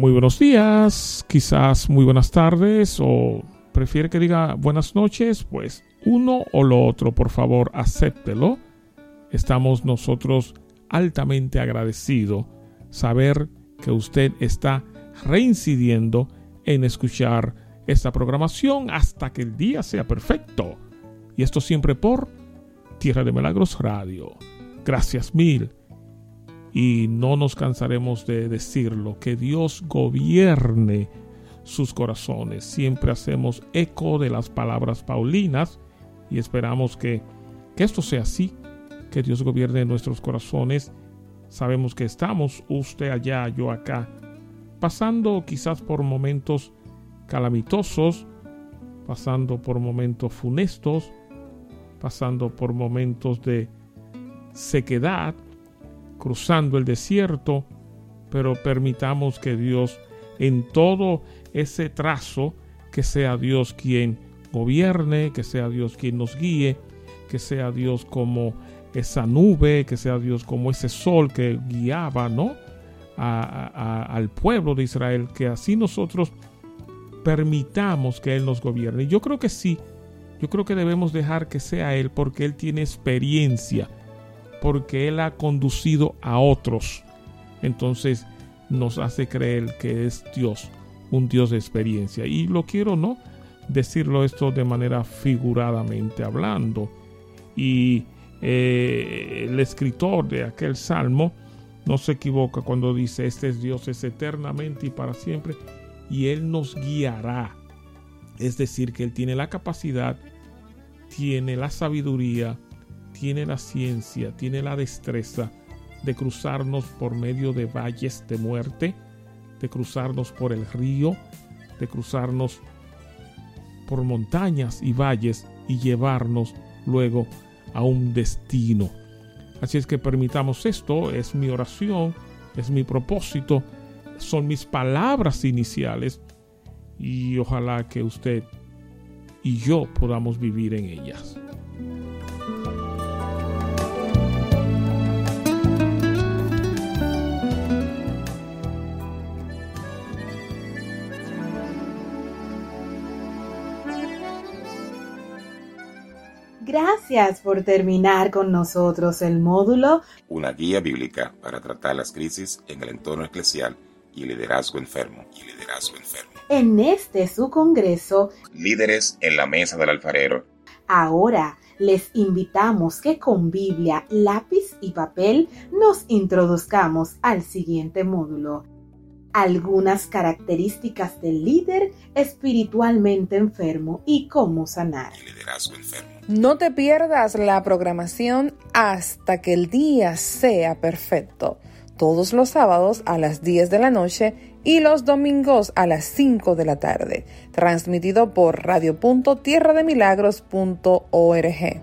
Muy buenos días, quizás muy buenas tardes o prefiere que diga buenas noches, pues uno o lo otro, por favor, acéptelo. Estamos nosotros altamente agradecidos saber que usted está reincidiendo en escuchar esta programación hasta que el día sea perfecto. Y esto siempre por Tierra de Milagros Radio. Gracias mil y no nos cansaremos de decirlo, que Dios gobierne sus corazones. Siempre hacemos eco de las palabras paulinas y esperamos que, que esto sea así, que Dios gobierne nuestros corazones. Sabemos que estamos, usted allá, yo acá, pasando quizás por momentos calamitosos, pasando por momentos funestos, pasando por momentos de sequedad, cruzando el desierto, pero permitamos que Dios en todo ese trazo, que sea Dios quien gobierne, que sea Dios quien nos guíe, que sea Dios como esa nube, que sea Dios como ese sol que guiaba, ¿no? al pueblo de Israel, que así nosotros permitamos que Él nos gobierne. Yo creo que sí, yo creo que debemos dejar que sea Él porque Él tiene experiencia porque Él ha conducido a otros. Entonces nos hace creer que es Dios, un Dios de experiencia. Y lo quiero, ¿no? Decirlo esto de manera figuradamente hablando. Y eh, el escritor de aquel salmo no se equivoca cuando dice, este es Dios, es eternamente y para siempre, y Él nos guiará. Es decir, que Él tiene la capacidad, tiene la sabiduría, tiene la ciencia, tiene la destreza de cruzarnos por medio de valles de muerte, de cruzarnos por el río, de cruzarnos por montañas y valles y llevarnos luego a un destino. Así es que permitamos esto, es mi oración, es mi propósito, son mis palabras iniciales y ojalá que usted y yo podamos vivir en ellas. Gracias por terminar con nosotros el módulo Una guía bíblica para tratar las crisis en el entorno eclesial y liderazgo enfermo y liderazgo enfermo. En este su congreso Líderes en la mesa del alfarero. Ahora les invitamos que con Biblia, lápiz y papel nos introduzcamos al siguiente módulo algunas características del líder espiritualmente enfermo y cómo sanar. liderazgo enfermo. No te pierdas la programación hasta que el día sea perfecto. Todos los sábados a las 10 de la noche y los domingos a las 5 de la tarde. Transmitido por radio.tierrademilagros.org.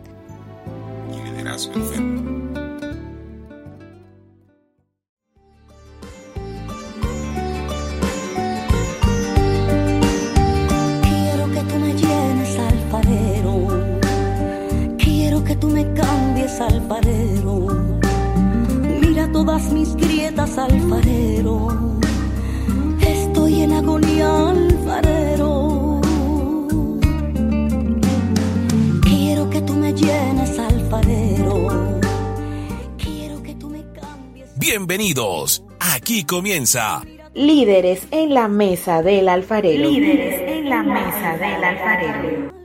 alfarero. Todas mis grietas, alfarero. Estoy en agonía, alfarero. Quiero que tú me llenes, alfarero. Quiero que tú me cambies. Bienvenidos. Aquí comienza. Líderes en la mesa del alfarero. Líderes en la mesa del alfarero.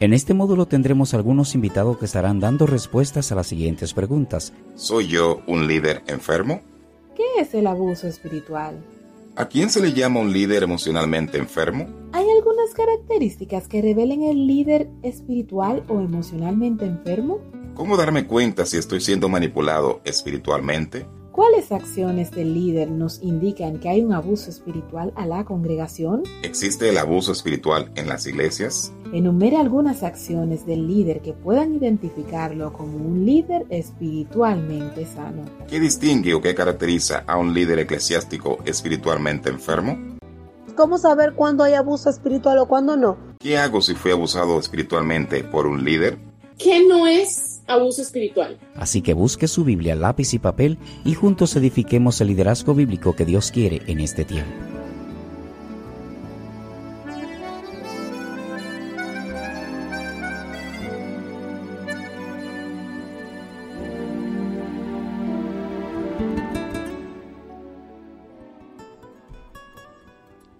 En este módulo tendremos algunos invitados que estarán dando respuestas a las siguientes preguntas. ¿Soy yo un líder enfermo? ¿Qué es el abuso espiritual? ¿A quién se le llama un líder emocionalmente enfermo? ¿Hay algunas características que revelen el líder espiritual o emocionalmente enfermo? ¿Cómo darme cuenta si estoy siendo manipulado espiritualmente? ¿Cuáles acciones del líder nos indican que hay un abuso espiritual a la congregación? ¿Existe el abuso espiritual en las iglesias? Enumere algunas acciones del líder que puedan identificarlo como un líder espiritualmente sano. ¿Qué distingue o qué caracteriza a un líder eclesiástico espiritualmente enfermo? ¿Cómo saber cuándo hay abuso espiritual o cuándo no? ¿Qué hago si fui abusado espiritualmente por un líder? ¿Qué no es abuso espiritual? Así que busque su Biblia, lápiz y papel y juntos edifiquemos el liderazgo bíblico que Dios quiere en este tiempo.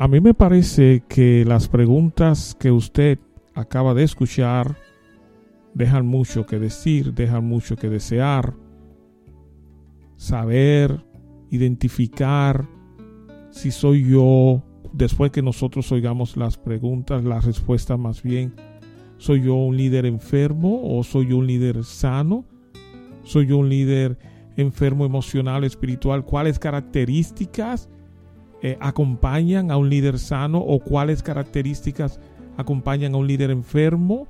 A mí me parece que las preguntas que usted acaba de escuchar dejan mucho que decir, dejan mucho que desear. Saber, identificar si soy yo, después que nosotros oigamos las preguntas, la respuesta más bien, ¿soy yo un líder enfermo o soy yo un líder sano? ¿Soy yo un líder enfermo emocional, espiritual? ¿Cuáles características eh, acompañan a un líder sano o cuáles características acompañan a un líder enfermo?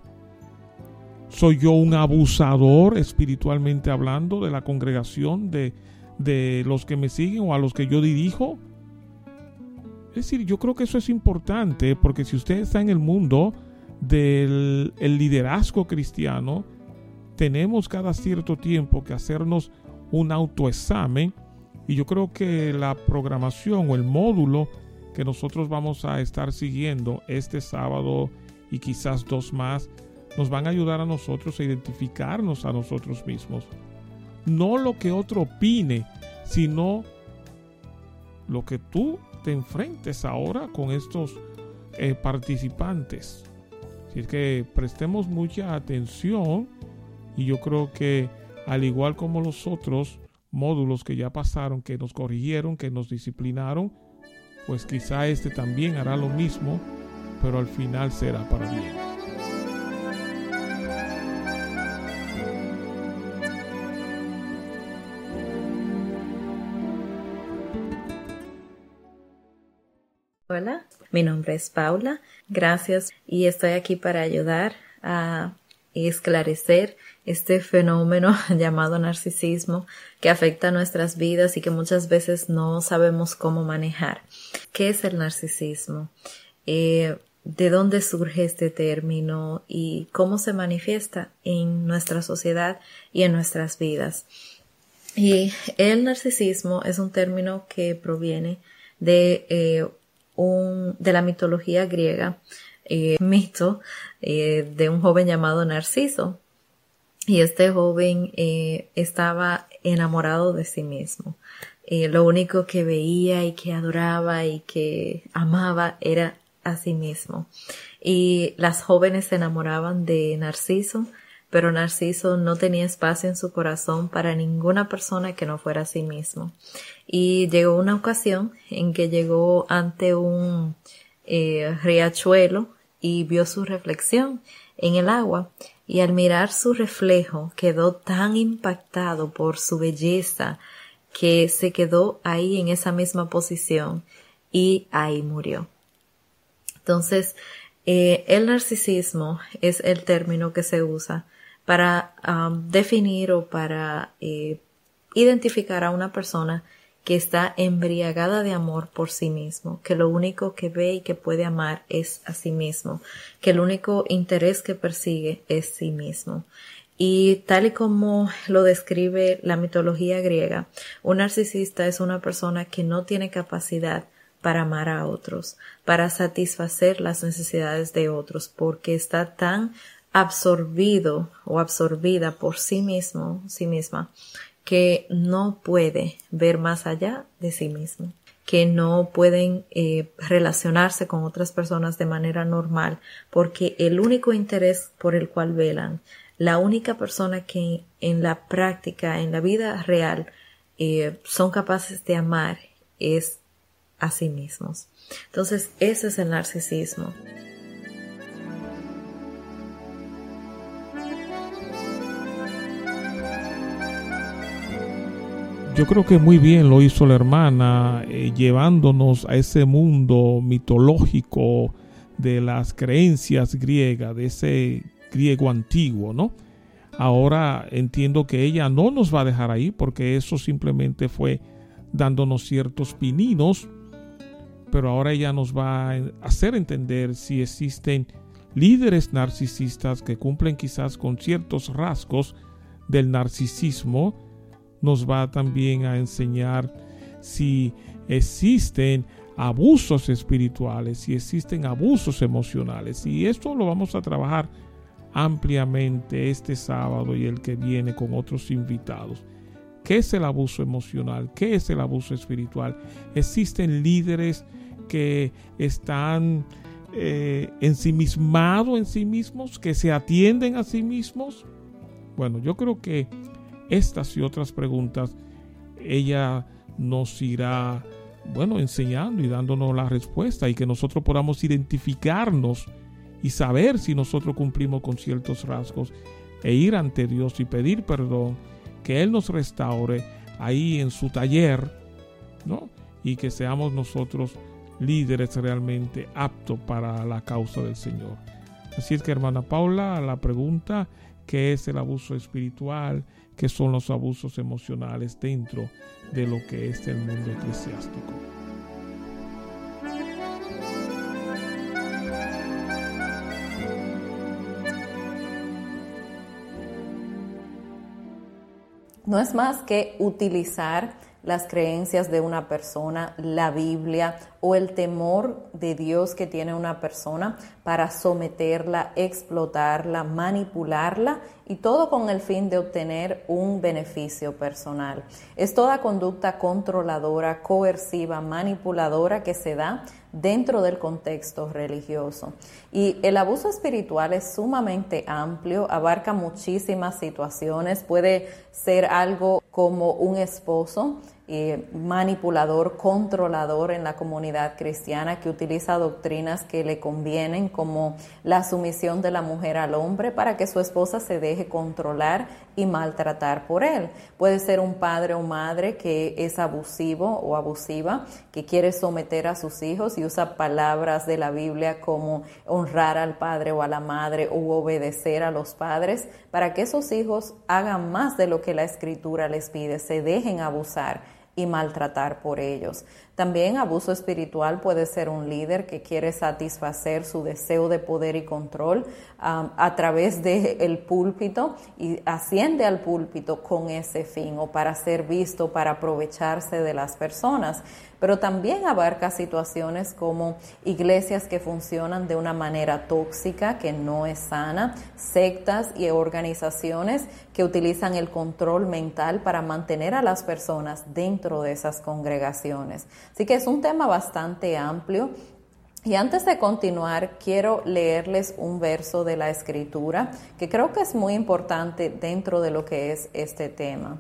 ¿Soy yo un abusador espiritualmente hablando de la congregación, de, de los que me siguen o a los que yo dirijo? Es decir, yo creo que eso es importante porque si usted está en el mundo del el liderazgo cristiano, tenemos cada cierto tiempo que hacernos un autoexamen y yo creo que la programación o el módulo que nosotros vamos a estar siguiendo este sábado y quizás dos más nos van a ayudar a nosotros a identificarnos a nosotros mismos. No lo que otro opine, sino lo que tú te enfrentes ahora con estos eh, participantes. Así que prestemos mucha atención y yo creo que al igual como los otros módulos que ya pasaron, que nos corrigieron, que nos disciplinaron, pues quizá este también hará lo mismo, pero al final será para bien. Hola, mi nombre es Paula. Gracias y estoy aquí para ayudar a esclarecer este fenómeno llamado narcisismo que afecta nuestras vidas y que muchas veces no sabemos cómo manejar. ¿Qué es el narcisismo? Eh, ¿De dónde surge este término y cómo se manifiesta en nuestra sociedad y en nuestras vidas? Y el narcisismo es un término que proviene de eh, de la mitología griega, eh, mito eh, de un joven llamado Narciso. Y este joven eh, estaba enamorado de sí mismo. lo único que veía y que adoraba y que amaba era a sí mismo. Y las jóvenes se enamoraban de Narciso, pero Narciso no tenía espacio en su corazón para ninguna persona que no fuera a sí mismo. Y llegó una ocasión en que llegó ante un eh, riachuelo y vio su reflexión en el agua y al mirar su reflejo quedó tan impactado por su belleza que se quedó ahí en esa misma posición y ahí murió. Entonces, eh, el narcisismo es el término que se usa para um, definir o para eh, identificar a una persona que está embriagada de amor por sí mismo, que lo único que ve y que puede amar es a sí mismo, que el único interés que persigue es sí mismo. Y tal y como lo describe la mitología griega, un narcisista es una persona que no tiene capacidad para amar a otros, para satisfacer las necesidades de otros, porque está tan absorbido o absorbida por sí mismo, sí misma, que no puede ver más allá de sí mismo, que no pueden eh, relacionarse con otras personas de manera normal, porque el único interés por el cual velan, la única persona que en la práctica, en la vida real, eh, son capaces de amar es a sí mismos. Entonces, ese es el narcisismo. Yo creo que muy bien lo hizo la hermana, eh, llevándonos a ese mundo mitológico de las creencias griegas, de ese griego antiguo, ¿no? Ahora entiendo que ella no nos va a dejar ahí porque eso simplemente fue dándonos ciertos pininos, pero ahora ella nos va a hacer entender si existen líderes narcisistas que cumplen quizás con ciertos rasgos del narcisismo, nos va también a enseñar si existen abusos espirituales, si existen abusos emocionales. Y esto lo vamos a trabajar ampliamente este sábado y el que viene con otros invitados. ¿Qué es el abuso emocional? ¿Qué es el abuso espiritual? ¿Existen líderes que están eh, ensimismados en sí mismos, que se atienden a sí mismos? Bueno, yo creo que estas y otras preguntas ella nos irá, bueno, enseñando y dándonos la respuesta y que nosotros podamos identificarnos y saber si nosotros cumplimos con ciertos rasgos e ir ante Dios y pedir perdón, que Él nos restaure ahí en su taller, ¿no? Y que seamos nosotros líderes realmente aptos para la causa del Señor. Así es que hermana Paula, la pregunta, ¿qué es el abuso espiritual? ¿Qué son los abusos emocionales dentro de lo que es el mundo eclesiástico? No es más que utilizar las creencias de una persona, la Biblia o el temor de Dios que tiene una persona para someterla, explotarla, manipularla y todo con el fin de obtener un beneficio personal. Es toda conducta controladora, coerciva, manipuladora que se da dentro del contexto religioso. Y el abuso espiritual es sumamente amplio, abarca muchísimas situaciones, puede ser algo como un esposo eh, manipulador, controlador en la comunidad cristiana que utiliza doctrinas que le convienen como la sumisión de la mujer al hombre para que su esposa se deje controlar y maltratar por él. Puede ser un padre o madre que es abusivo o abusiva, que quiere someter a sus hijos y usa palabras de la Biblia como honrar al padre o a la madre o obedecer a los padres para que esos hijos hagan más de lo que la escritura les pide, se dejen abusar y maltratar por ellos. También abuso espiritual puede ser un líder que quiere satisfacer su deseo de poder y control a través del el púlpito y asciende al púlpito con ese fin o para ser visto, para aprovecharse de las personas pero también abarca situaciones como iglesias que funcionan de una manera tóxica, que no es sana, sectas y organizaciones que utilizan el control mental para mantener a las personas dentro de esas congregaciones. Así que es un tema bastante amplio. Y antes de continuar, quiero leerles un verso de la escritura que creo que es muy importante dentro de lo que es este tema.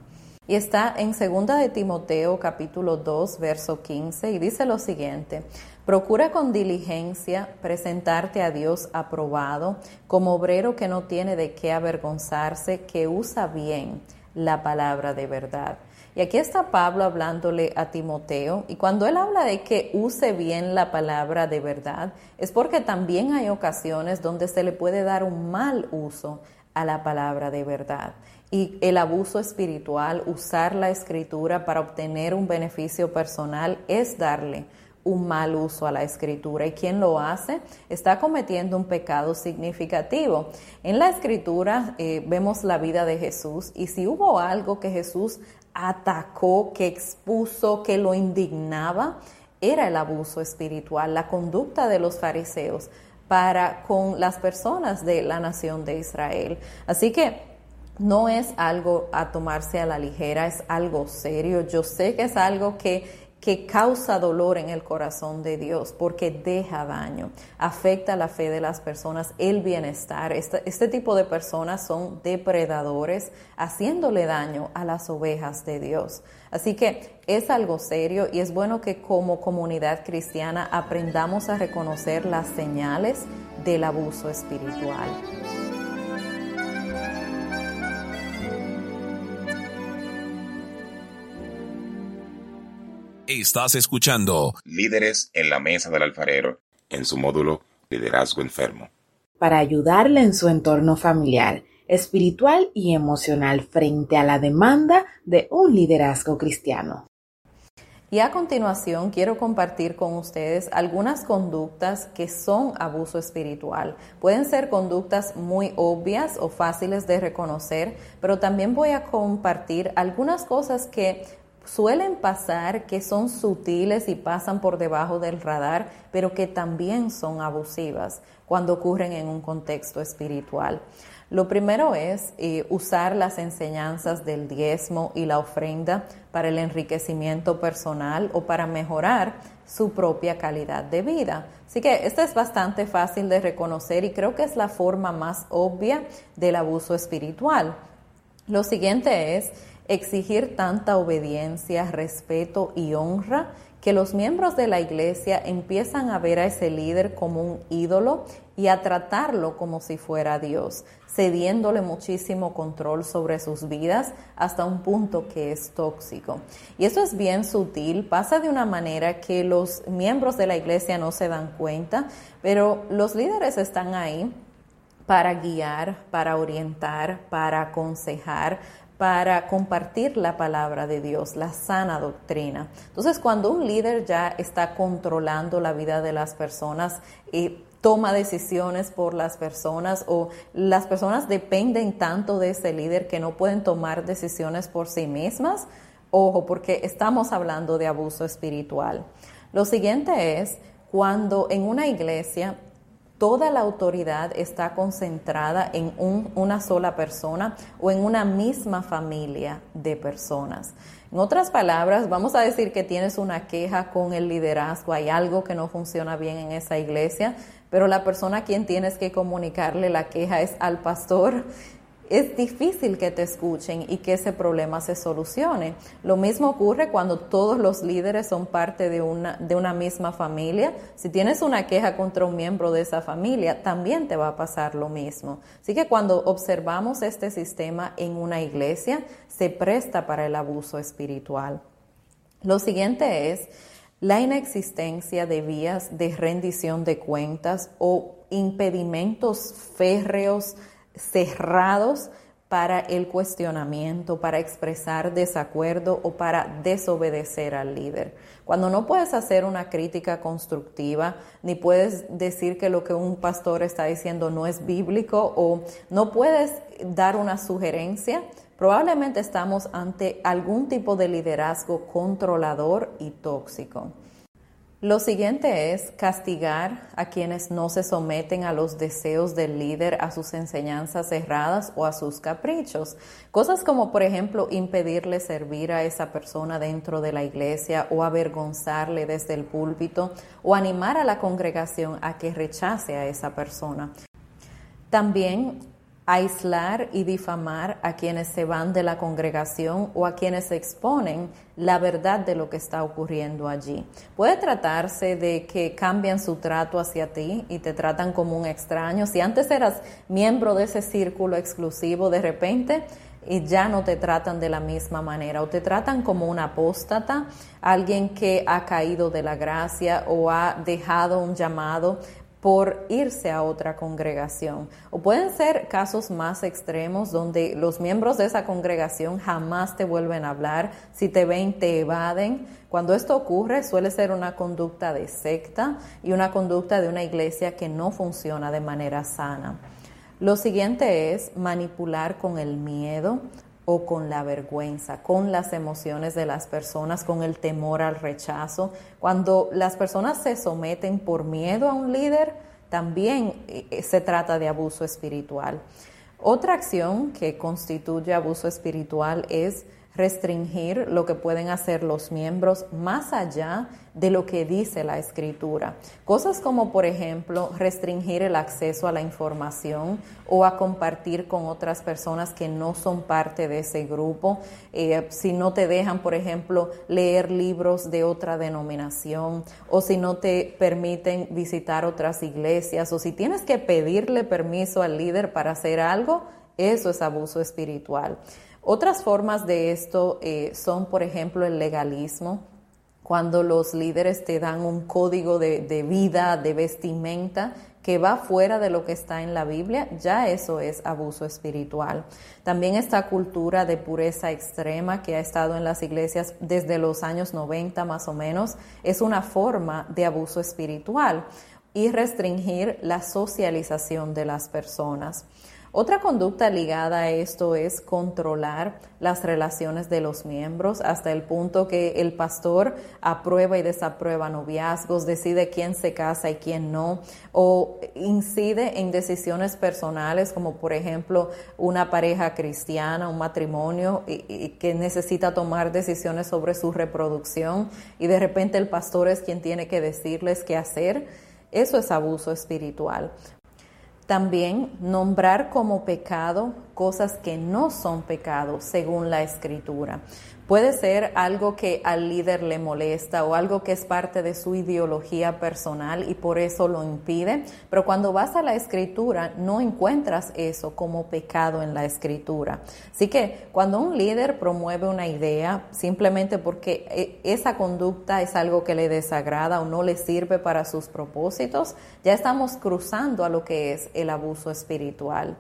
Y está en 2 de Timoteo capítulo 2 verso 15 y dice lo siguiente, procura con diligencia presentarte a Dios aprobado como obrero que no tiene de qué avergonzarse, que usa bien la palabra de verdad. Y aquí está Pablo hablándole a Timoteo, y cuando él habla de que use bien la palabra de verdad, es porque también hay ocasiones donde se le puede dar un mal uso a la palabra de verdad y el abuso espiritual, usar la escritura para obtener un beneficio personal, es darle un mal uso a la escritura y quien lo hace está cometiendo un pecado significativo. En la escritura eh, vemos la vida de Jesús y si hubo algo que Jesús atacó, que expuso, que lo indignaba, era el abuso espiritual, la conducta de los fariseos para con las personas de la nación de Israel. Así que no es algo a tomarse a la ligera, es algo serio. Yo sé que es algo que que causa dolor en el corazón de Dios porque deja daño, afecta la fe de las personas, el bienestar. Este, este, tipo de personas son depredadores haciéndole daño a las ovejas de Dios. Así que es algo serio y es bueno que como comunidad cristiana aprendamos a reconocer las señales del abuso espiritual. Estás escuchando Líderes en la Mesa del Alfarero, en su módulo Liderazgo Enfermo. Para ayudarle en su entorno familiar, espiritual y emocional frente a la demanda de un liderazgo cristiano. Y a continuación quiero compartir con ustedes algunas conductas que son abuso espiritual. Pueden ser conductas muy obvias o fáciles de reconocer, pero también voy a compartir algunas cosas que suelen pasar que son sutiles y pasan por debajo del radar, pero que también son abusivas cuando ocurren en un contexto espiritual. Lo primero es eh, usar las enseñanzas del diezmo y la ofrenda para el enriquecimiento personal o para mejorar su propia calidad de vida. Así que esto es bastante fácil de reconocer y creo que es la forma más obvia del abuso espiritual. Lo siguiente es exigir tanta obediencia, respeto y honra que los miembros de la iglesia empiezan a ver a ese líder como un ídolo y a tratarlo como si fuera Dios, cediéndole muchísimo control sobre sus vidas hasta un punto que es tóxico. Y eso es bien sutil, pasa de una manera que los miembros de la iglesia no se dan cuenta, pero los líderes están ahí para guiar, para orientar, para aconsejar, para compartir la palabra de Dios, la sana doctrina. Entonces, cuando un líder ya está controlando la vida de las personas y toma decisiones por las personas o las personas dependen tanto de ese líder que no pueden tomar decisiones por sí mismas, ojo, porque estamos hablando de abuso espiritual. Lo siguiente es cuando en una iglesia toda la autoridad está concentrada en una sola persona o en una misma familia de personas. En otras palabras, vamos a decir que tienes una queja con el liderazgo, hay algo que no funciona bien en esa iglesia, pero la persona a quien tienes que comunicarle la queja es al pastor es difícil que te escuchen y que ese problema se solucione. Lo mismo ocurre cuando todos los líderes son parte de una, de una misma familia. Si tienes una queja contra un miembro de esa familia, también te va a pasar lo mismo. Así que cuando observamos este sistema en una iglesia, se presta para el abuso espiritual. Lo siguiente es la inexistencia de vías de rendición de cuentas o impedimentos férreos cerrados para el cuestionamiento, para expresar desacuerdo o para desobedecer al líder. Cuando no puedes hacer una crítica constructiva, ni puedes decir que lo que un pastor está diciendo no es bíblico o no puedes dar una sugerencia, probablemente estamos ante algún tipo de liderazgo controlador y tóxico. Lo siguiente es castigar a quienes no se someten a los deseos del líder, a sus enseñanzas erradas o a sus caprichos. Cosas como, por ejemplo, impedirle servir a esa persona dentro de la iglesia o avergonzarle desde el púlpito o animar a la congregación a que rechace a esa persona. También aislar y difamar a quienes se van de la congregación o a quienes exponen la verdad de lo que está ocurriendo allí. Puede tratarse de que cambian su trato hacia ti y te tratan como un extraño. Si antes eras miembro de ese círculo exclusivo, de repente y ya no te tratan de la misma manera o te tratan como un apóstata, alguien que ha caído de la gracia o ha dejado un llamado por irse a otra congregación. O pueden ser casos más extremos donde los miembros de esa congregación jamás te vuelven a hablar, si te ven te evaden. Cuando esto ocurre suele ser una conducta de secta y una conducta de una iglesia que no funciona de manera sana. Lo siguiente es manipular con el miedo con la vergüenza, con las emociones de las personas, con el temor al rechazo. Cuando las personas se someten por miedo a un líder, también eh, se trata de abuso espiritual. Otra acción que constituye abuso espiritual es restringir lo que pueden hacer los miembros más allá de lo que dice la escritura. Cosas como, por ejemplo, restringir el acceso a la información o a compartir con otras personas que no son parte de ese grupo. Eh, si no te dejan, por ejemplo, leer libros de otra denominación o si no te permiten visitar otras iglesias o si tienes que pedirle permiso al líder para hacer algo, eso es abuso espiritual. Otras formas de esto eh, son, por ejemplo, el legalismo, cuando los líderes te dan un código de, de, vida, de vestimenta que va fuera de lo que está en la Biblia, ya eso es abuso espiritual. También esta cultura de pureza extrema que ha estado en las iglesias desde los años 90 más o menos, es una forma de abuso espiritual y restringir la socialización de las personas. Otra conducta ligada a esto es controlar las relaciones de los miembros hasta el punto que el pastor aprueba y desaprueba noviazgos, decide quién se casa y quién no, o incide en decisiones personales como por ejemplo una pareja cristiana, un matrimonio que necesita tomar decisiones sobre su reproducción y de repente el pastor es quien tiene que decirles qué hacer. Eso es abuso espiritual. También nombrar como pecado cosas que no son pecado según la escritura. Puede ser algo que al líder le molesta o algo que es parte de su ideología personal y por eso lo impide, pero cuando vas a la escritura no encuentras eso como pecado en la escritura. Así que cuando un líder promueve una idea simplemente porque e, esa conducta es algo que le desagrada o no le sirve para sus propósitos, ya estamos cruzando a lo que es el abuso espiritual.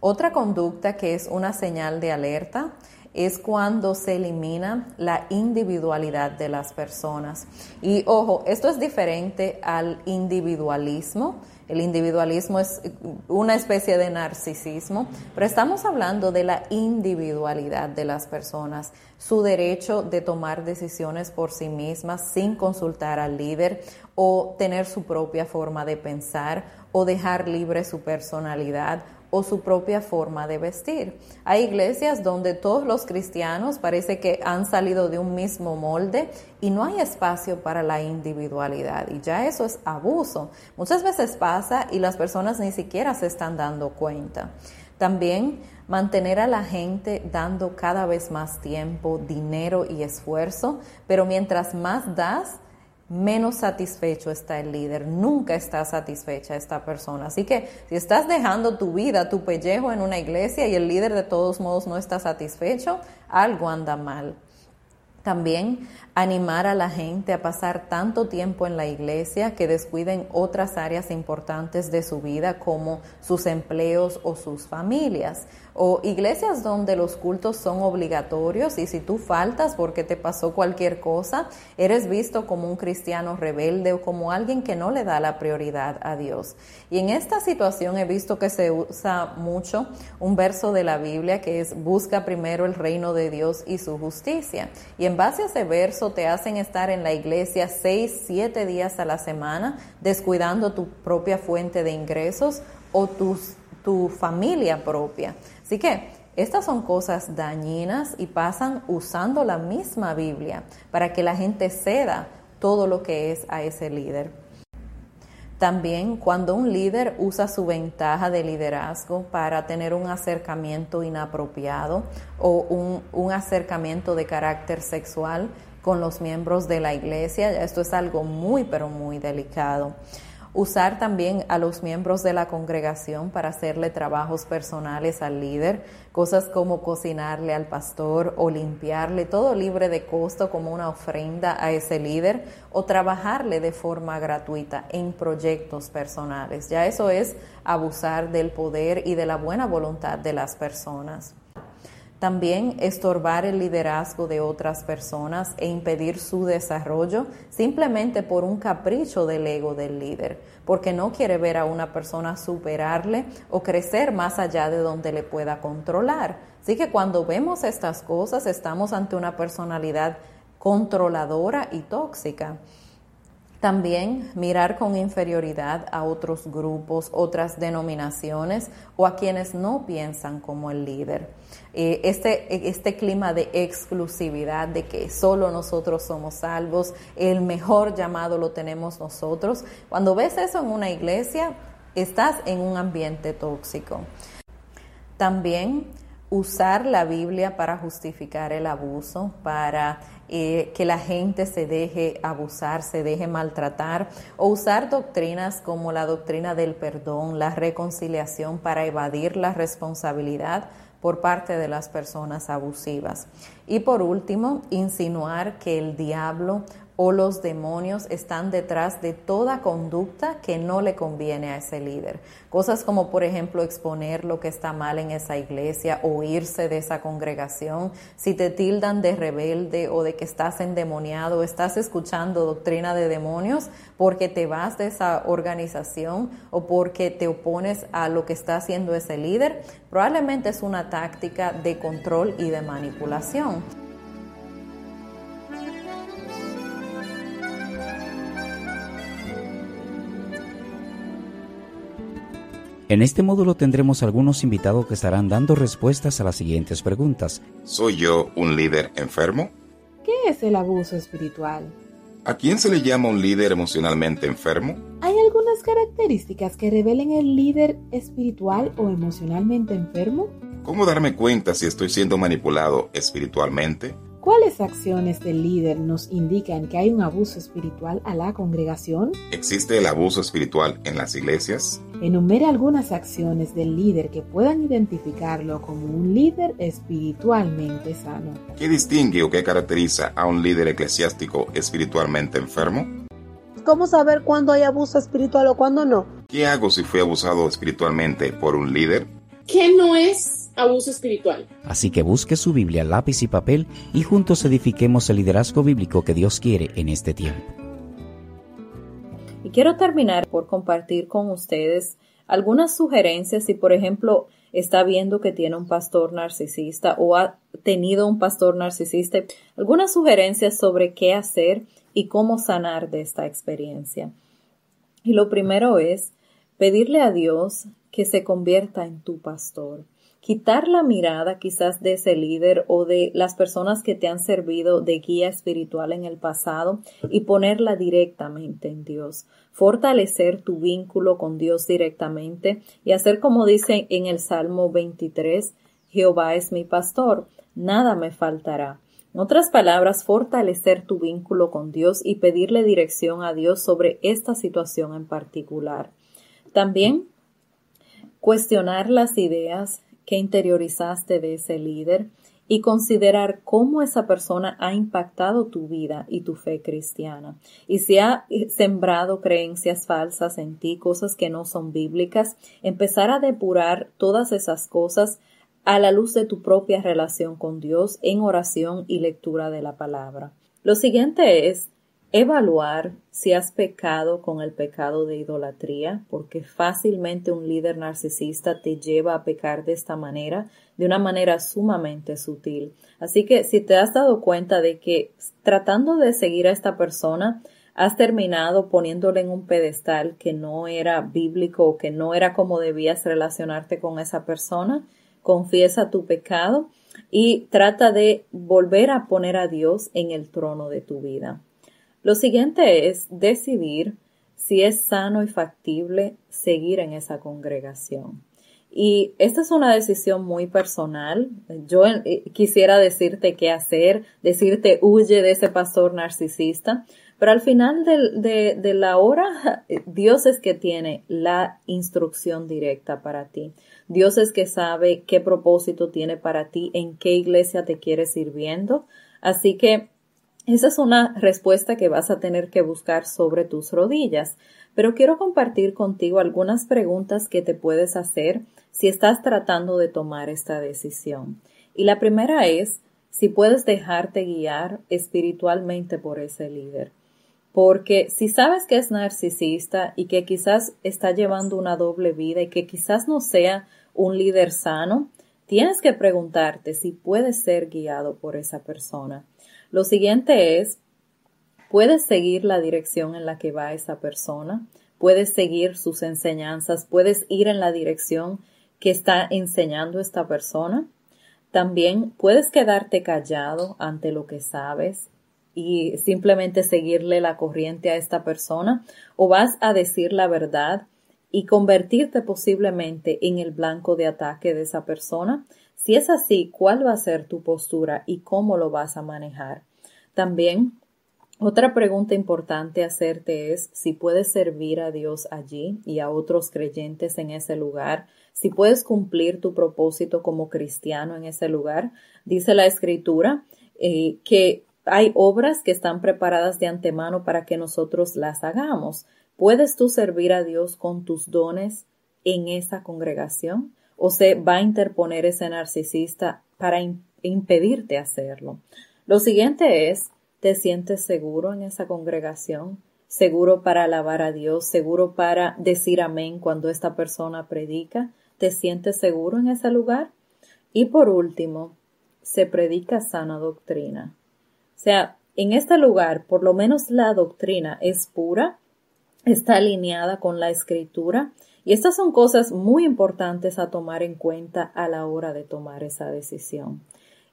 Otra conducta que es una señal de alerta es cuando se elimina la individualidad de las personas. Y ojo, esto es diferente al individualismo. El individualismo es una especie de narcisismo, pero estamos hablando de la individualidad de las personas, su derecho de tomar decisiones por sí mismas sin consultar al líder o tener su propia forma de pensar o dejar libre su personalidad o su propia forma de vestir. Hay iglesias donde todos los cristianos parece que han salido de un mismo molde y no hay espacio para la individualidad y ya eso es abuso. Muchas veces pasa y las personas ni siquiera se están dando cuenta. También mantener a la gente dando cada vez más tiempo, dinero y esfuerzo, pero mientras más das, menos satisfecho está el líder, nunca está satisfecha esta persona. Así que si estás dejando tu vida, tu pellejo en una iglesia y el líder de todos modos no está satisfecho, algo anda mal. También animar a la gente a pasar tanto tiempo en la iglesia que descuiden otras áreas importantes de su vida como sus empleos o sus familias o iglesias donde los cultos son obligatorios y si tú faltas porque te pasó cualquier cosa, eres visto como un cristiano rebelde o como alguien que no le da la prioridad a Dios. Y en esta situación he visto que se usa mucho un verso de la Biblia que es busca primero el reino de Dios y su justicia. Y en base a ese verso te hacen estar en la iglesia seis, siete días a la semana, descuidando tu propia fuente de ingresos o tus, tu familia propia. Así que estas son cosas dañinas y pasan usando la misma Biblia para que la gente ceda todo lo que es a ese líder. También cuando un líder usa su ventaja de liderazgo para tener un acercamiento inapropiado o un, un, acercamiento de carácter sexual con los miembros de la iglesia, esto es algo muy pero muy delicado usar también a los miembros de la congregación para hacerle trabajos personales al líder, cosas como cocinarle al pastor o limpiarle, todo libre de costo como una ofrenda a ese líder o trabajarle de forma gratuita en proyectos personales. Ya eso es abusar del poder y de la buena voluntad de las personas. También estorbar el liderazgo de otras personas e impedir su desarrollo simplemente por un capricho del ego del líder, porque no quiere ver a una persona superarle o crecer más allá de donde le pueda controlar. Así que cuando vemos estas cosas estamos ante una personalidad controladora y tóxica. También mirar con inferioridad a otros grupos, otras denominaciones o a quienes no piensan como el líder. Eh, este, este clima de exclusividad, de que solo nosotros somos salvos, el mejor llamado lo tenemos nosotros. Cuando ves eso en una iglesia, estás en un ambiente tóxico. También usar la Biblia para justificar el abuso, para eh, que la gente se deje abusar, se deje maltratar, o usar doctrinas como la doctrina del perdón, la reconciliación para evadir la responsabilidad por parte de las personas abusivas. Y por último, insinuar que el diablo o los demonios están detrás de toda conducta que no le conviene a ese líder. Cosas como, por ejemplo, exponer lo que está mal en esa iglesia o irse de esa congregación. Si te tildan de rebelde o de que estás endemoniado, estás escuchando doctrina de demonios porque te vas de esa organización o porque te opones a lo que está haciendo ese líder, probablemente es una táctica de control y de manipulación. En este módulo tendremos algunos invitados que estarán dando respuestas a las siguientes preguntas. ¿Soy yo un líder enfermo? ¿Qué es el abuso espiritual? ¿A quién se le llama un líder emocionalmente enfermo? ¿Hay algunas características que revelen el líder espiritual o emocionalmente enfermo? ¿Cómo darme cuenta si estoy siendo manipulado espiritualmente? ¿Cuáles acciones del líder nos indican que hay un abuso espiritual a la congregación? ¿Existe el abuso espiritual en las iglesias? Enumere algunas acciones del líder que puedan identificarlo como un líder espiritualmente sano. ¿Qué distingue o qué caracteriza a un líder eclesiástico espiritualmente enfermo? ¿Cómo saber cuándo hay abuso espiritual o cuándo no? ¿Qué hago si fui abusado espiritualmente por un líder? ¿Qué no es abuso espiritual. Así que busque su Biblia, lápiz y papel y juntos edifiquemos el liderazgo bíblico que Dios quiere en este tiempo. Y quiero terminar por compartir con ustedes algunas sugerencias si, por ejemplo, está viendo que tiene un pastor narcisista o ha tenido un pastor narcisista, algunas sugerencias sobre qué hacer y cómo sanar de esta experiencia. Y lo primero es pedirle a Dios que se convierta en tu pastor quitar la mirada quizás de ese líder o de las personas que te han servido de guía espiritual en el pasado y ponerla directamente en Dios. Fortalecer tu vínculo con Dios directamente y hacer como dice en el Salmo 23, Jehová es mi pastor, nada me faltará. En otras palabras, fortalecer tu vínculo con Dios y pedirle dirección a Dios sobre esta situación en particular. También cuestionar las ideas que interiorizaste de ese líder y considerar cómo esa persona ha impactado tu vida y tu fe cristiana. Y si ha sembrado creencias falsas en ti, cosas que no son bíblicas, empezar a depurar todas esas cosas a la luz de tu propia relación con Dios en oración y lectura de la palabra. Lo siguiente es Evaluar si has pecado con el pecado de idolatría, porque fácilmente un líder narcisista te lleva a pecar de esta manera, de una manera sumamente sutil. Así que si te has dado cuenta de que tratando de seguir a esta persona, has terminado poniéndole en un pedestal que no era bíblico o que no era como debías relacionarte con esa persona, confiesa tu pecado y trata de volver a poner a Dios en el trono de tu vida. Lo siguiente es decidir si es sano y factible seguir en esa congregación. Y esta es una decisión muy personal. Yo eh, quisiera decirte qué hacer, decirte huye de ese pastor narcisista, pero al final de, de, la hora, Dios es que tiene la instrucción directa para ti. Dios es que sabe qué propósito tiene para ti, en qué iglesia te quiere sirviendo. Así que esa es una respuesta que vas a tener que buscar sobre tus rodillas, pero quiero compartir contigo algunas preguntas que te puedes hacer si estás tratando de tomar esta decisión. Y la primera es si puedes dejarte guiar espiritualmente por ese líder. Porque si sabes que es narcisista y que quizás está llevando una doble vida y que quizás no sea un líder sano, tienes que preguntarte si puedes ser guiado por esa persona. Lo siguiente es puedes seguir la dirección en la que va esa persona, puedes seguir sus enseñanzas, puedes ir en la dirección que está enseñando esta persona. También puedes quedarte callado ante lo que sabes y simplemente seguirle la corriente a esta persona o vas a decir la verdad y convertirte posiblemente en el blanco de ataque de esa persona. Si es así, ¿cuál va a ser tu postura y cómo lo vas a manejar? También otra pregunta importante hacerte es si puedes servir a Dios allí y a otros creyentes en ese lugar, si puedes cumplir tu propósito como cristiano en ese lugar. Dice la escritura eh, que hay obras que están preparadas de antemano para que nosotros las hagamos. ¿Puedes tú servir a Dios con tus dones en esa congregación? ¿O se va a interponer ese narcisista para impedirte hacerlo? Lo siguiente es, ¿Te sientes seguro en esa congregación? ¿Seguro para alabar a Dios? ¿Seguro para decir amén cuando esta persona predica? ¿Te sientes seguro en ese lugar? Y por último, se predica sana doctrina. O sea, en este lugar, por lo menos la doctrina es pura, está alineada con la escritura y estas son cosas muy importantes a tomar en cuenta a la hora de tomar esa decisión.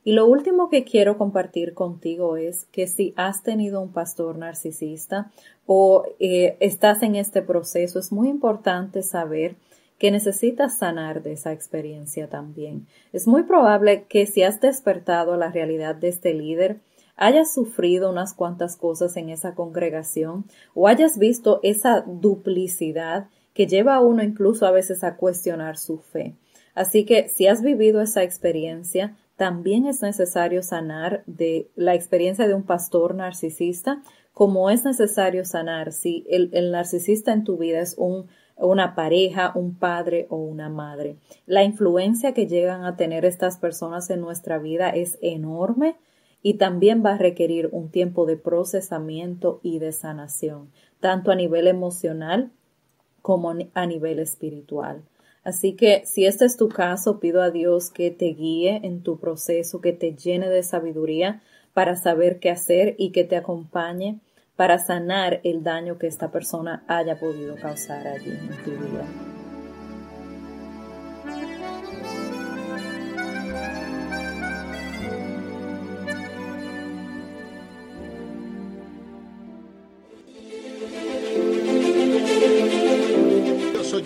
Y lo último que quiero compartir contigo es que si has tenido un pastor narcisista o eh, estás en este proceso, es muy importante saber que necesitas sanar de esa experiencia también. Es muy probable que si has despertado a la realidad de este líder, hayas sufrido unas cuantas cosas en esa congregación o hayas visto esa duplicidad que lleva a uno incluso a veces a cuestionar su fe. Así que si has vivido esa experiencia, también es necesario sanar de la experiencia de un pastor narcisista, como es necesario sanar si el, narcisista en tu vida es un, una pareja, un padre o una madre. La influencia que llegan a tener estas personas en nuestra vida es enorme y también va a requerir un tiempo de procesamiento y de sanación, tanto a nivel emocional como a nivel espiritual. Así que si este es tu caso, pido a Dios que te guíe en tu proceso, que te llene de sabiduría para saber qué hacer y que te acompañe para sanar el daño que esta persona haya podido causar allí en tu vida.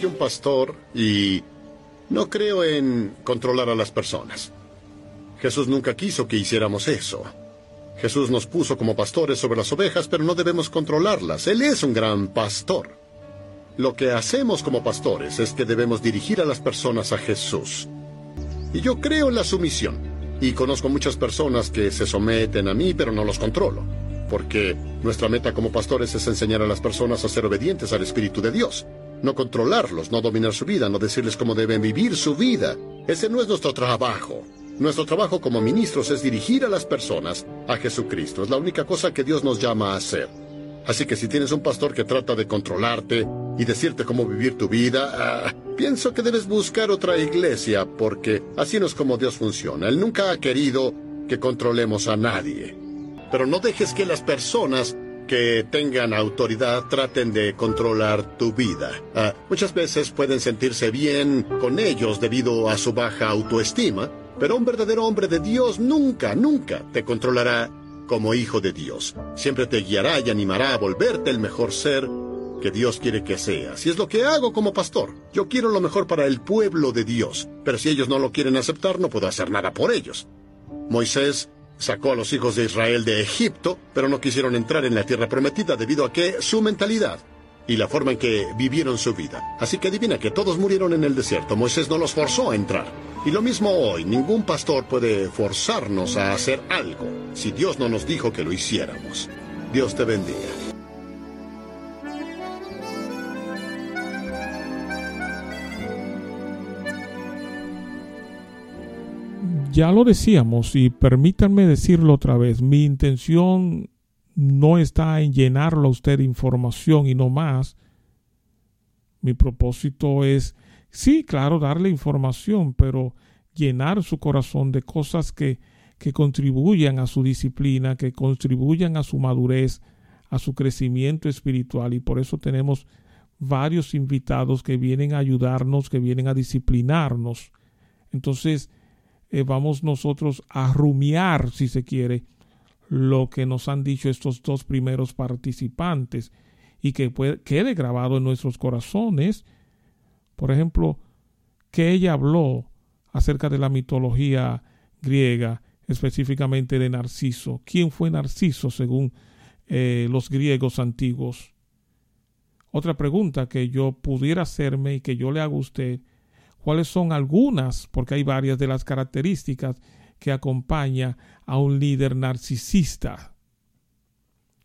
Un pastor y no creo en controlar a las personas. Jesús nunca quiso que hiciéramos eso. Jesús nos puso como pastores sobre las ovejas, pero no debemos controlarlas. Él es un gran pastor. Lo que hacemos como pastores es que debemos dirigir a las personas a Jesús. Y yo creo en la sumisión. Y conozco muchas personas que se someten a mí, pero no los controlo. Porque nuestra meta como pastores es enseñar a las personas a ser obedientes al Espíritu de Dios no controlarlos, no dominar su vida, no decirles cómo deben vivir su vida. Ese no es nuestro trabajo. Nuestro trabajo como ministros es dirigir a las personas a Jesucristo. Es la única cosa que Dios nos llama a hacer. Así que si tienes un pastor que trata de controlarte y decirte cómo vivir tu vida, ah, pienso que debes buscar otra iglesia porque así no es como Dios funciona. Él nunca ha querido que controlemos a nadie. Pero no dejes que las personas que tengan autoridad traten de controlar tu vida. Ah, muchas veces pueden sentirse bien con ellos debido a su baja autoestima, pero un verdadero hombre de Dios nunca, nunca te controlará como hijo de Dios. Siempre te guiará y animará a volverte el mejor ser que Dios quiere que seas. Y es lo que hago como pastor. Yo quiero lo mejor para el pueblo de Dios, pero si ellos no lo quieren aceptar, no puedo hacer nada por ellos. Moisés Sacó a los hijos de Israel de Egipto, pero no quisieron entrar en la tierra prometida debido a que su mentalidad y la forma en que vivieron su vida. Así que adivina que todos murieron en el desierto. Moisés no los forzó a entrar. Y lo mismo hoy, ningún pastor puede forzarnos a hacer algo si Dios no nos dijo que lo hiciéramos. Dios te bendiga. Ya lo decíamos y permítanme decirlo otra vez, mi intención no está en llenarlo a usted de información y no más. Mi propósito es, sí, claro, darle información, pero llenar su corazón de cosas que, que contribuyan a su disciplina, que contribuyan a su madurez, a su crecimiento espiritual y por eso tenemos varios invitados que vienen a ayudarnos, que vienen a disciplinarnos. Entonces, eh, vamos nosotros a rumiar, si se quiere, lo que nos han dicho estos dos primeros participantes y que quede grabado en nuestros corazones. Por ejemplo, que ella habló acerca de la mitología griega, específicamente de Narciso. ¿Quién fue Narciso según eh, los griegos antiguos? Otra pregunta que yo pudiera hacerme y que yo le hago usted, ¿cuáles son algunas, porque hay varias de las características que acompaña a un líder narcisista?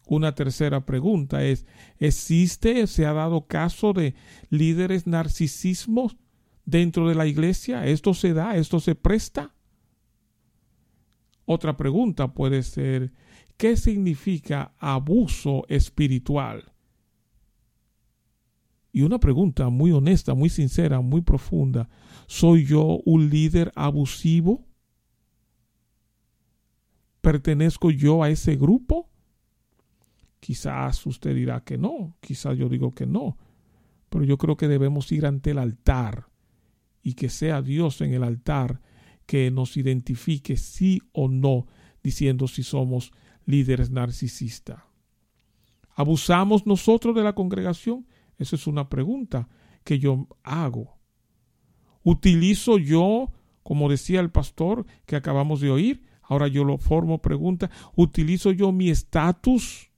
Una tercera pregunta es, ¿existe, se ha dado caso de líderes narcisismos dentro de la iglesia? ¿Esto se da? ¿Esto se presta? Otra pregunta puede ser, ¿qué significa abuso espiritual? Y una pregunta muy honesta, muy sincera, muy profunda, ¿soy yo un líder abusivo? ¿Pertenezco yo a ese grupo? Quizás usted dirá que no, quizás yo digo que no, pero yo creo que debemos ir ante el altar y que sea Dios en el altar que nos identifique sí o no, diciendo si somos líderes narcisistas. ¿Abusamos nosotros de la congregación? Esa es una pregunta que yo hago. ¿Utilizo yo, como decía el pastor que acabamos de oír, ahora yo lo formo pregunta, ¿utilizo yo mi estatus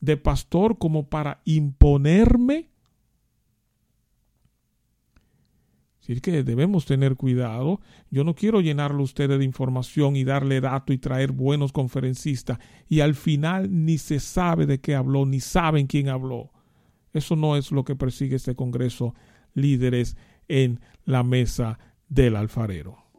de pastor como para imponerme? Es que debemos tener cuidado. Yo no quiero llenarle a ustedes de información y darle dato y traer buenos conferencistas y al final ni se sabe de qué habló, ni saben quién habló. Eso no es lo que persigue este Congreso líderes en la mesa del alfarero.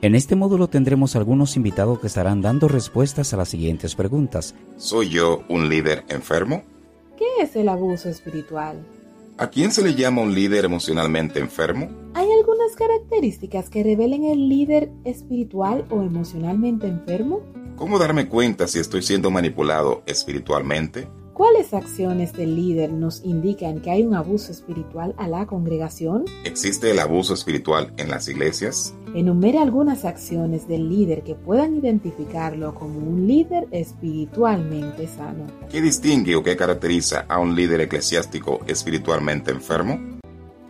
En este módulo tendremos algunos invitados que estarán dando respuestas a las siguientes preguntas. ¿Soy yo un líder enfermo? ¿Qué es el abuso espiritual? ¿A quién se le llama un líder emocionalmente enfermo? ¿Hay algunas características que revelen el líder espiritual o emocionalmente enfermo? ¿Cómo darme cuenta si estoy siendo manipulado espiritualmente? ¿Cuáles acciones del líder nos indican que hay un abuso espiritual a la congregación? ¿Existe el abuso espiritual en las iglesias? Enumere algunas acciones del líder que puedan identificarlo como un líder espiritualmente sano. ¿Qué distingue o qué caracteriza a un líder eclesiástico espiritualmente enfermo?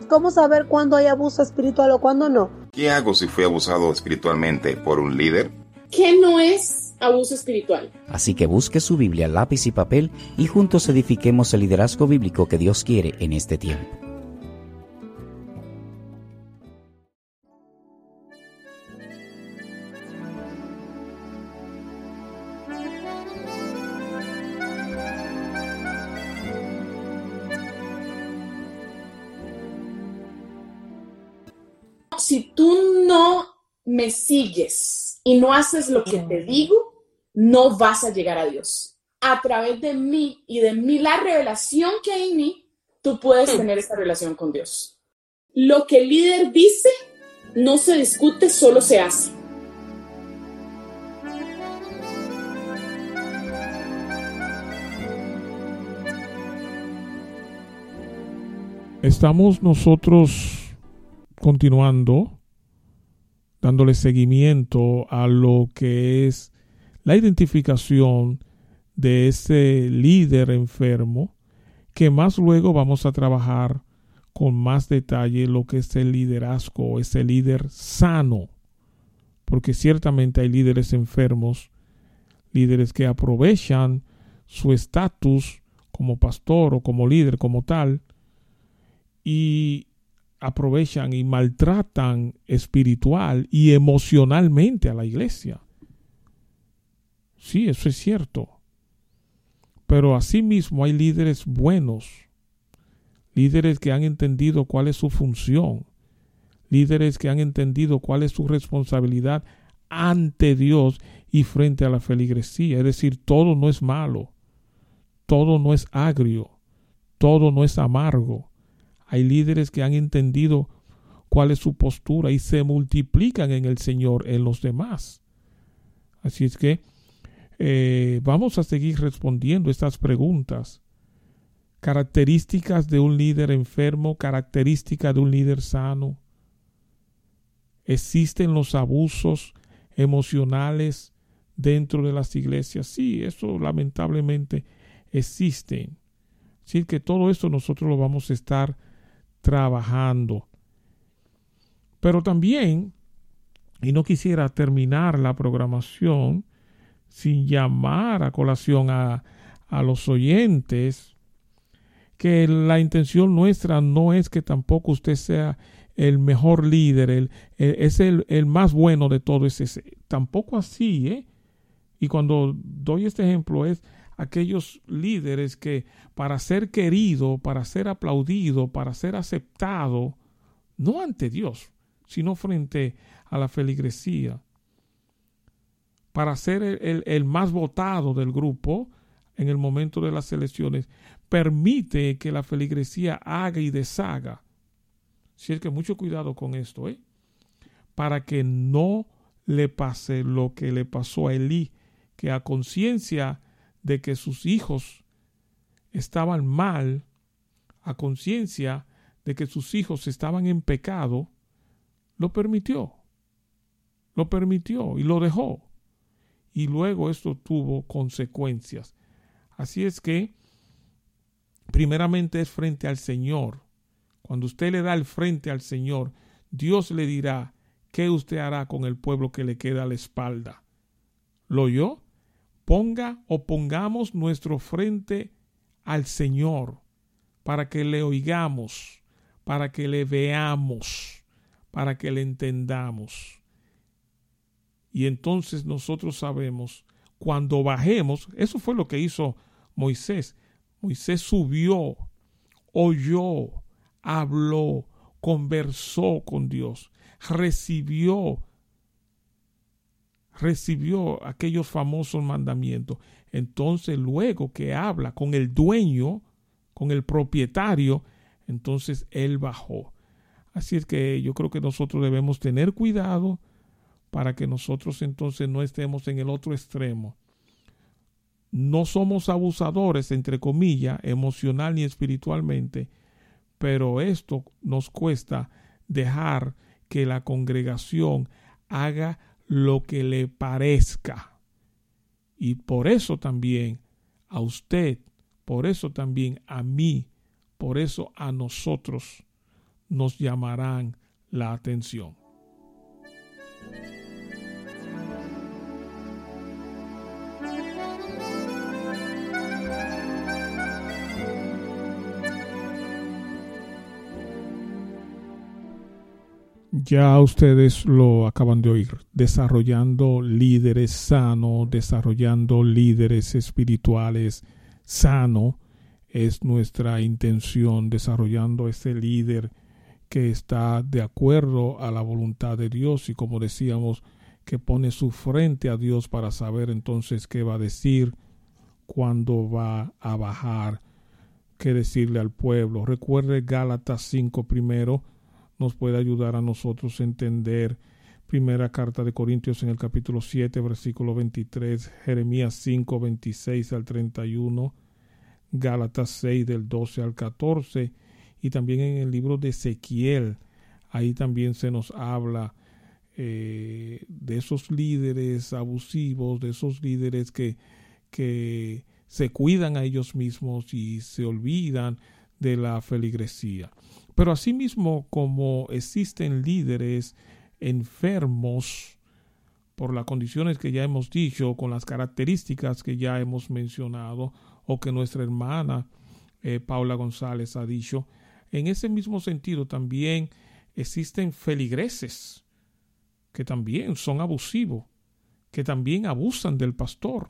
¿Cómo saber cuándo hay abuso espiritual o cuándo no? ¿Qué hago si fui abusado espiritualmente por un líder? ¿Qué no es abuso espiritual. Así que busque su Biblia, lápiz y papel y juntos edifiquemos el liderazgo bíblico que Dios quiere en este tiempo. Si tú no me sigues y no haces lo que te digo, no vas a llegar a Dios. A través de mí y de mí, la revelación que hay en mí, tú puedes tener esta relación con Dios. Lo que el líder dice no se discute, solo se hace. Estamos nosotros continuando dándole seguimiento a lo que es la identificación de ese líder enfermo, que más luego vamos a trabajar con más detalle lo que es el liderazgo, ese líder sano, porque ciertamente hay líderes enfermos, líderes que aprovechan su estatus como pastor o como líder como tal, y aprovechan y maltratan espiritual y emocionalmente a la iglesia. Sí, eso es cierto. Pero asimismo hay líderes buenos, líderes que han entendido cuál es su función, líderes que han entendido cuál es su responsabilidad ante Dios y frente a la feligresía. Es decir, todo no es malo, todo no es agrio, todo no es amargo Hay líderes que han entendido cuál es su postura y se multiplican en el Señor, en los demás. Así es que eh, vamos a seguir respondiendo estas preguntas. Características de un líder enfermo, características de un líder sano. ¿Existen los abusos emocionales dentro de las iglesias? Sí, eso lamentablemente existe. Así que todo esto nosotros lo vamos a estar trabajando. Pero también, y no quisiera terminar la programación sin llamar a colación a, a los oyentes, que la intención nuestra no es que tampoco usted sea el mejor líder, el, es el, el, más bueno de todo, ese, tampoco así, ¿eh? Y cuando doy este ejemplo es aquellos líderes que para ser querido, para ser aplaudido, para ser aceptado, no ante Dios, sino frente a la feligresía, para ser el, más votado del grupo en el momento de las elecciones, permite que la feligresía haga y deshaga. Si es que mucho cuidado con esto, ¿eh? Para que no le pase lo que le pasó a Elí, que a conciencia de que sus hijos estaban mal, a conciencia de que sus hijos estaban en pecado, lo permitió. Lo permitió y lo dejó. Y luego esto tuvo consecuencias. Así es que, primeramente es frente al Señor. Cuando usted le da el frente al Señor, Dios le dirá qué usted hará con el pueblo que le queda a la espalda. ¿Lo oyó? Ponga o pongamos nuestro frente al Señor para que le oigamos, para que le veamos, para que le entendamos. Y entonces nosotros sabemos, cuando bajemos, eso fue lo que hizo Moisés. Moisés subió, oyó, habló, conversó con Dios, recibió, recibió aquellos famosos mandamientos. Entonces luego que habla con el dueño, con el propietario, entonces él bajó. Así es que yo creo que nosotros debemos tener cuidado para que nosotros entonces no estemos en el otro extremo. No somos abusadores, entre comillas, emocional ni espiritualmente, pero esto nos cuesta dejar que la congregación haga lo que le parezca. Y por eso también a usted, por eso también a mí, por eso a nosotros nos llamarán la atención. Ya ustedes lo acaban de oír, desarrollando líderes sanos, desarrollando líderes espirituales sano, es nuestra intención, desarrollando ese líder que está de acuerdo a la voluntad de Dios y como decíamos, que pone su frente a Dios para saber entonces qué va a decir, cuándo va a bajar, qué decirle al pueblo. Recuerde Gálatas 5 primero, nos puede ayudar a nosotros a entender primera carta de Corintios en el capítulo 7, versículo 23, Jeremías 5, 26 al 31, Gálatas 6 del 12 al 14 y también en el libro de Ezequiel. Ahí también se nos habla eh, de esos líderes abusivos, de esos líderes que, que se cuidan a ellos mismos y se olvidan de la feligresía. Pero asimismo, como existen líderes enfermos por las condiciones que ya hemos dicho, con las características que ya hemos mencionado, o que nuestra hermana eh, Paula González ha dicho, en ese mismo sentido también existen feligreses que también son abusivos, que también abusan del pastor,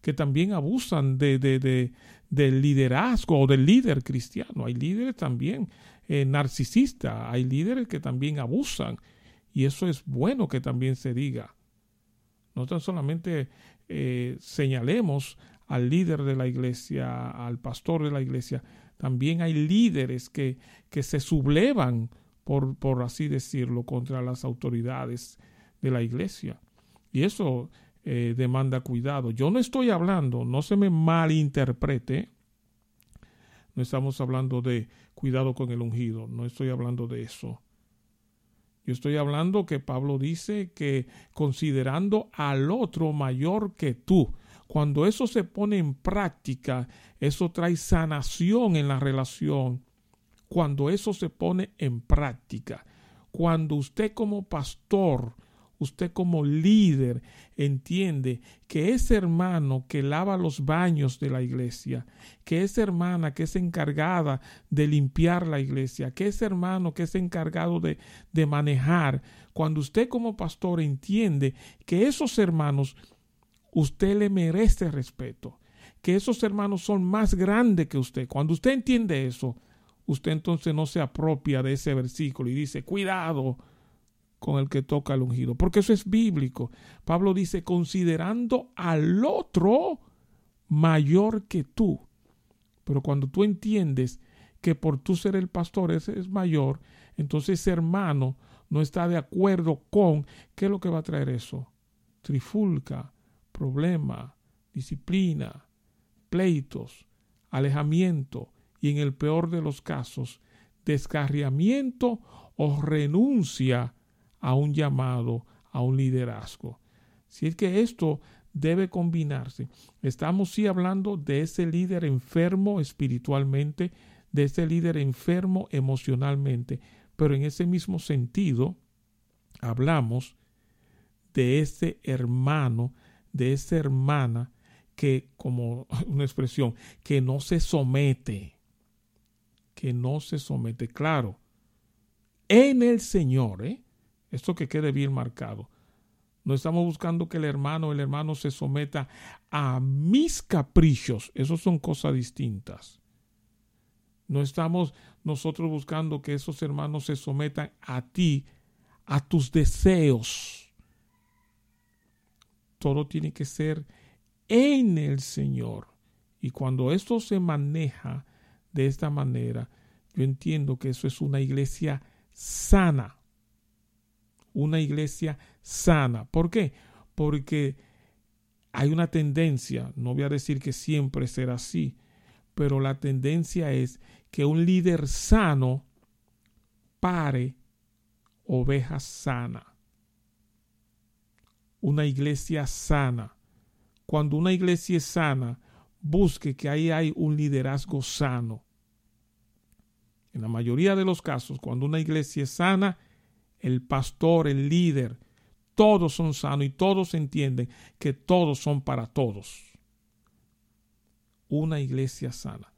que también abusan de, de, del liderazgo o del líder cristiano. Hay líderes también eh, narcisistas, hay líderes que también abusan y eso es bueno que también se diga. No tan solamente eh, señalemos al líder de la iglesia, al pastor de la iglesia, también hay líderes que, que se sublevan, por, por así decirlo, contra las autoridades de la iglesia. Y eso eh, demanda cuidado. Yo no estoy hablando, no se me malinterprete, no estamos hablando de cuidado con el ungido, no estoy hablando de eso. Yo estoy hablando que Pablo dice que considerando al otro mayor que tú, cuando eso se pone en práctica, eso trae sanación en la relación. Cuando eso se pone en práctica, cuando usted como pastor usted como líder entiende que ese hermano que lava los baños de la iglesia, que esa hermana que es encargada de limpiar la iglesia, que ese hermano que es encargado de, de manejar, cuando usted como pastor entiende que esos hermanos usted le merece respeto, que esos hermanos son más grandes que usted, cuando usted entiende eso, usted entonces no se apropia de ese versículo y dice, cuidado, con el que toca el ungido, porque eso es bíblico. Pablo dice, considerando al otro mayor que tú. Pero cuando tú entiendes que por tú ser el pastor ese es mayor, entonces ese hermano no está de acuerdo con qué es lo que va a traer eso. Trifulca, problema, disciplina, pleitos, alejamiento y en el peor de los casos, descarriamiento o renuncia a un llamado, a un liderazgo. Si es que esto debe combinarse. Estamos sí hablando de ese líder enfermo espiritualmente, de ese líder enfermo emocionalmente, pero en ese mismo sentido hablamos de ese hermano, de esa hermana que, como una expresión, que no se somete, que no se somete, claro, en el Señor, ¿eh? Esto que quede bien marcado. No estamos buscando que el hermano o el hermano se someta a mis caprichos. Esos son cosas distintas. No estamos nosotros buscando que esos hermanos se sometan a ti, a tus deseos. Todo tiene que ser en el Señor. Y cuando esto se maneja de esta manera, yo entiendo que eso es una iglesia sana una iglesia sana. ¿Por qué? Porque hay una tendencia, no voy a decir que siempre será así, pero la tendencia es que un líder sano pare ovejas sana. Una iglesia sana. Cuando una iglesia es sana, busque que ahí hay un liderazgo sano. En la mayoría de los casos, cuando una iglesia es sana, el pastor, el líder, todos son sanos y todos entienden que todos son para todos. Una iglesia sana.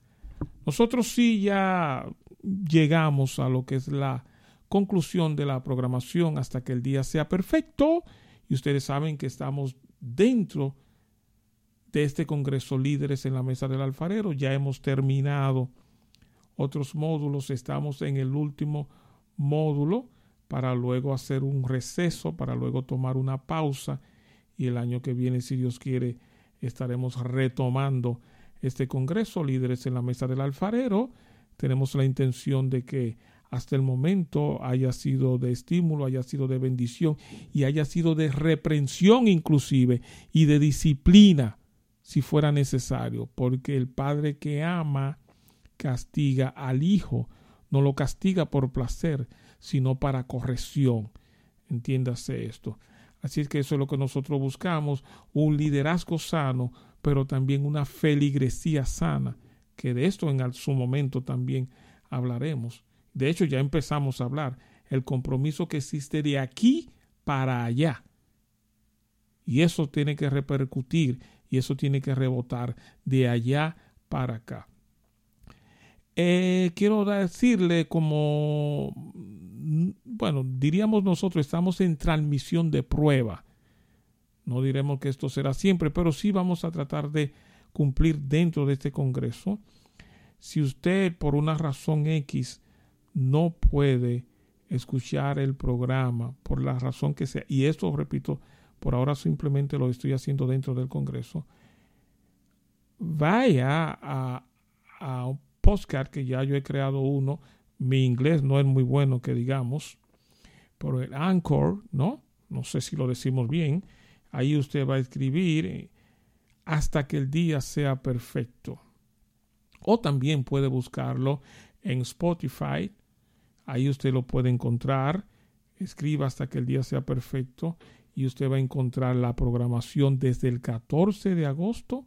Nosotros sí ya llegamos a lo que es la conclusión de la programación hasta que el día sea perfecto y ustedes saben que estamos dentro de este Congreso Líderes en la Mesa del Alfarero. Ya hemos terminado otros módulos, estamos en el último módulo para luego hacer un receso, para luego tomar una pausa y el año que viene, si Dios quiere, estaremos retomando este Congreso, líderes en la mesa del alfarero. Tenemos la intención de que hasta el momento haya sido de estímulo, haya sido de bendición y haya sido de reprensión inclusive y de disciplina si fuera necesario, porque el Padre que ama castiga al Hijo, no lo castiga por placer, sino para corrección. Entiéndase esto. Así es que eso es lo que nosotros buscamos, un liderazgo sano, pero también una feligresía sana, que de esto en su momento también hablaremos. De hecho, ya empezamos a hablar el compromiso que existe de aquí para allá. Y eso tiene que repercutir y eso tiene que rebotar de allá para acá. Eh, quiero decirle como bueno, diríamos nosotros, estamos en transmisión de prueba. No diremos que esto será siempre, pero sí vamos a tratar de cumplir dentro de este Congreso. Si usted por una razón X no puede escuchar el programa, por la razón que sea, y esto, repito, por ahora simplemente lo estoy haciendo dentro del Congreso, vaya a, a un que ya yo he creado uno. Mi inglés no es muy bueno, que digamos, por el Anchor, ¿no? No sé si lo decimos bien. Ahí usted va a escribir eh, hasta que el día sea perfecto. O también puede buscarlo en Spotify. Ahí usted lo puede encontrar. Escriba hasta que el día sea perfecto y usted va a encontrar la programación desde el 14 de agosto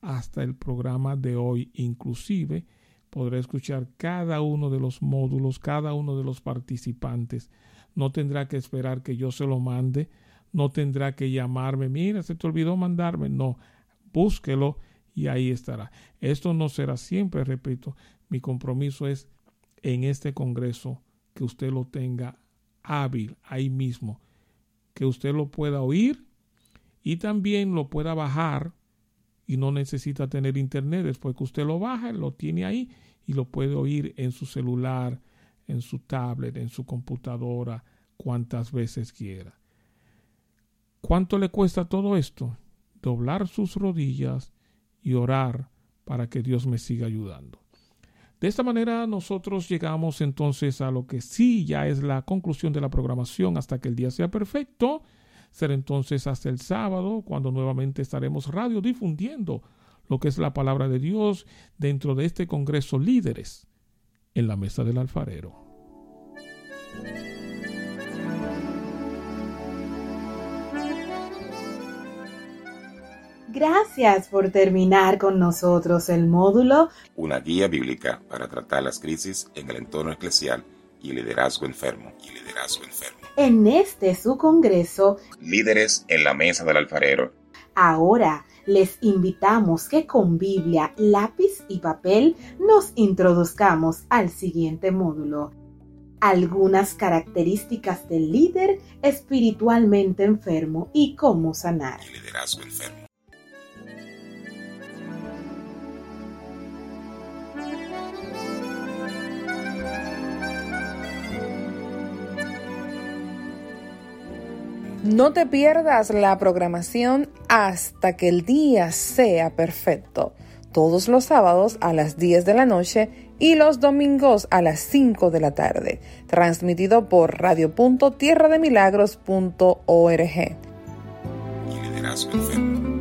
hasta el programa de hoy inclusive. Podrá escuchar cada uno de los módulos, cada uno de los participantes. No tendrá que esperar que yo se lo mande, no tendrá que llamarme, mira, se te olvidó mandarme. No, búsquelo y ahí estará. Esto no será siempre, repito, mi compromiso es en este Congreso que usted lo tenga hábil ahí mismo, que usted lo pueda oír y también lo pueda bajar y no necesita tener internet. Después que usted lo baja, lo tiene ahí y lo puede oír en su celular, en su tablet, en su computadora, cuantas veces quiera. ¿Cuánto le cuesta todo esto? Doblar sus rodillas y orar para que Dios me siga ayudando. De esta manera nosotros llegamos entonces a lo que sí ya es la conclusión de la programación hasta que el día sea perfecto. Será entonces hasta el sábado cuando nuevamente estaremos radiodifundiendo lo que es la palabra de Dios dentro de este Congreso Líderes en la Mesa del Alfarero. Gracias por terminar con nosotros el módulo Una guía bíblica para tratar las crisis en el entorno eclesial y liderazgo enfermo. Y liderazgo enfermo. En este su congreso Líderes en la mesa del alfarero. Ahora les invitamos que con Biblia, lápiz y papel nos introduzcamos al siguiente módulo. Algunas características del líder espiritualmente enfermo y cómo sanar. Y liderazgo enfermo. No te pierdas la programación hasta que el día sea perfecto. Todos los sábados a las 10 de la noche y los domingos a las 5 de la tarde. Transmitido por radio.tierrademilagros.org. Liderazgo.